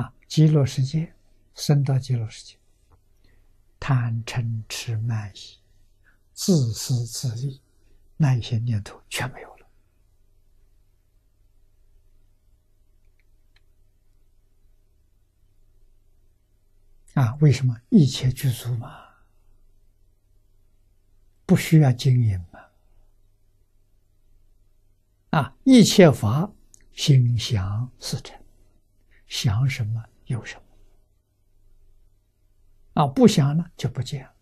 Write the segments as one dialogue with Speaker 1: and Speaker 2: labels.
Speaker 1: 啊，极乐世界，升到极乐世界，贪嗔痴慢疑、自私自利那一些念头全没有了。啊，为什么一切具足嘛？不需要经营嘛？啊，一切法心想事成，想什么有什么。啊，不想呢就不见了。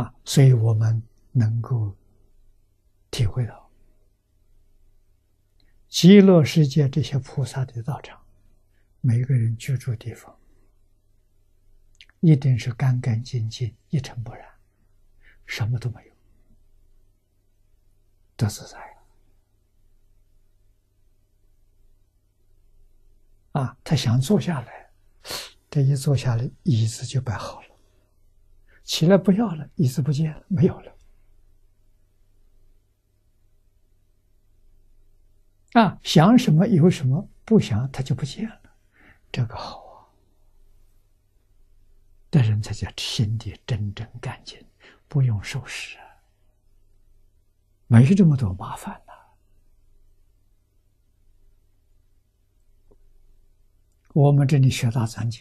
Speaker 1: 啊，所以我们能够体会到。极乐世界这些菩萨的道场，每个人居住地方，一定是干干净净、一尘不染，什么都没有，都自在。啊，他想坐下来，这一坐下来，椅子就摆好了；起来不要了，椅子不见了，没有了。啊，想什么有什么，不想他就不见了，这个好啊。的人才叫心地真正干净，不用收拾啊，没这么多麻烦呐。我们这里学大藏经，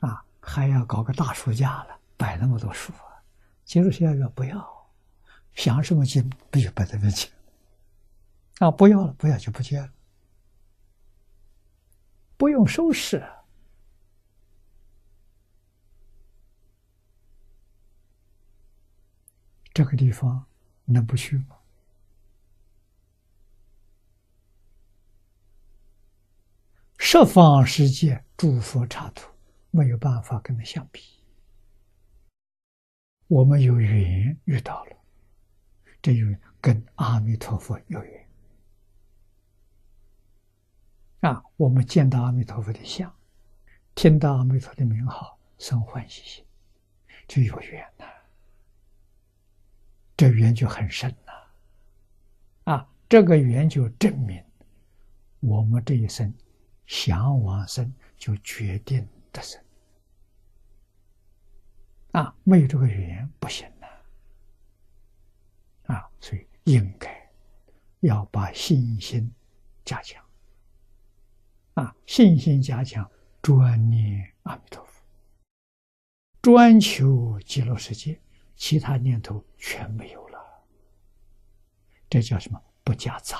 Speaker 1: 啊，还要搞个大书架了，摆那么多书啊。进入学院不要，想什么经不就摆在面前。啊，不要了，不要就不见了，不用收拾。这个地方能不去吗？十方世界诸佛刹土，没有办法跟他相比。我们有缘遇到了，这有跟阿弥陀佛有缘。啊，我们见到阿弥陀佛的像，听到阿弥陀的名号，生欢喜心，就有缘了。这缘就很深呐。啊，这个缘就证明我们这一生想往生就决定得生。啊，没有这个缘不行的。啊，所以应该要把信心加强。啊，信心加强，专念阿弥陀佛，专求极乐世界，其他念头全没有了。这叫什么？不夹杂。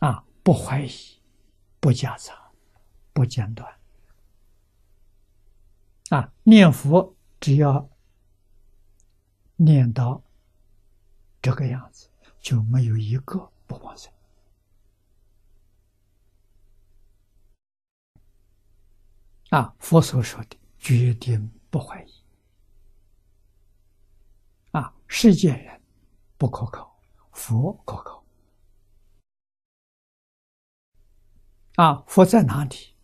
Speaker 1: 啊，不怀疑，不夹杂，不间断。啊，念佛只要念到。这个样子就没有一个不往生啊！佛所说的决定不怀疑啊！世间人不可靠，佛可靠啊！佛在哪里？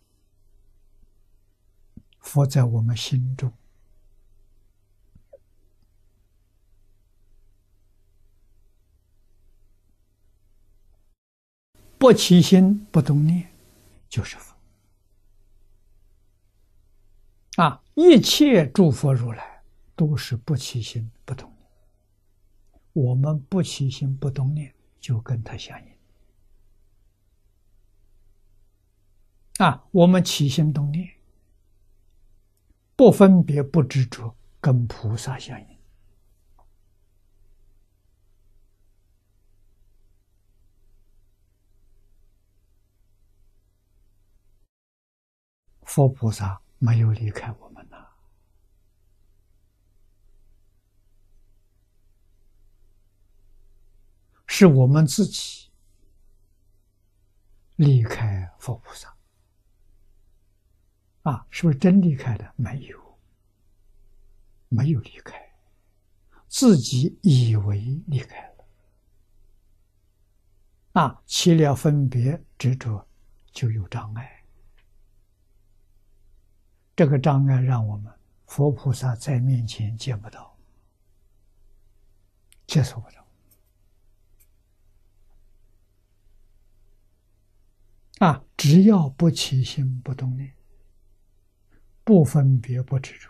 Speaker 1: 佛在我们心中。不起心不动念，就是佛啊！一切诸佛如来都是不起心不动念。我们不起心不动念，就跟他相应啊！我们起心动念，不分别不执着，跟菩萨相应。佛菩萨没有离开我们呐，是我们自己离开佛菩萨啊！是不是真离开了？没有，没有离开，自己以为离开了啊！起了分别执着，就有障碍。这个障碍让我们佛菩萨在面前见不到，接受不到。啊，只要不起心不动念，不分别不执着，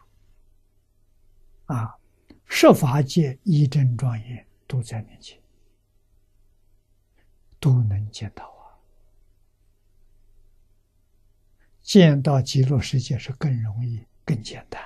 Speaker 1: 啊，设法界一真庄严都在面前，都能见到啊。见到极乐世界是更容易、更简单。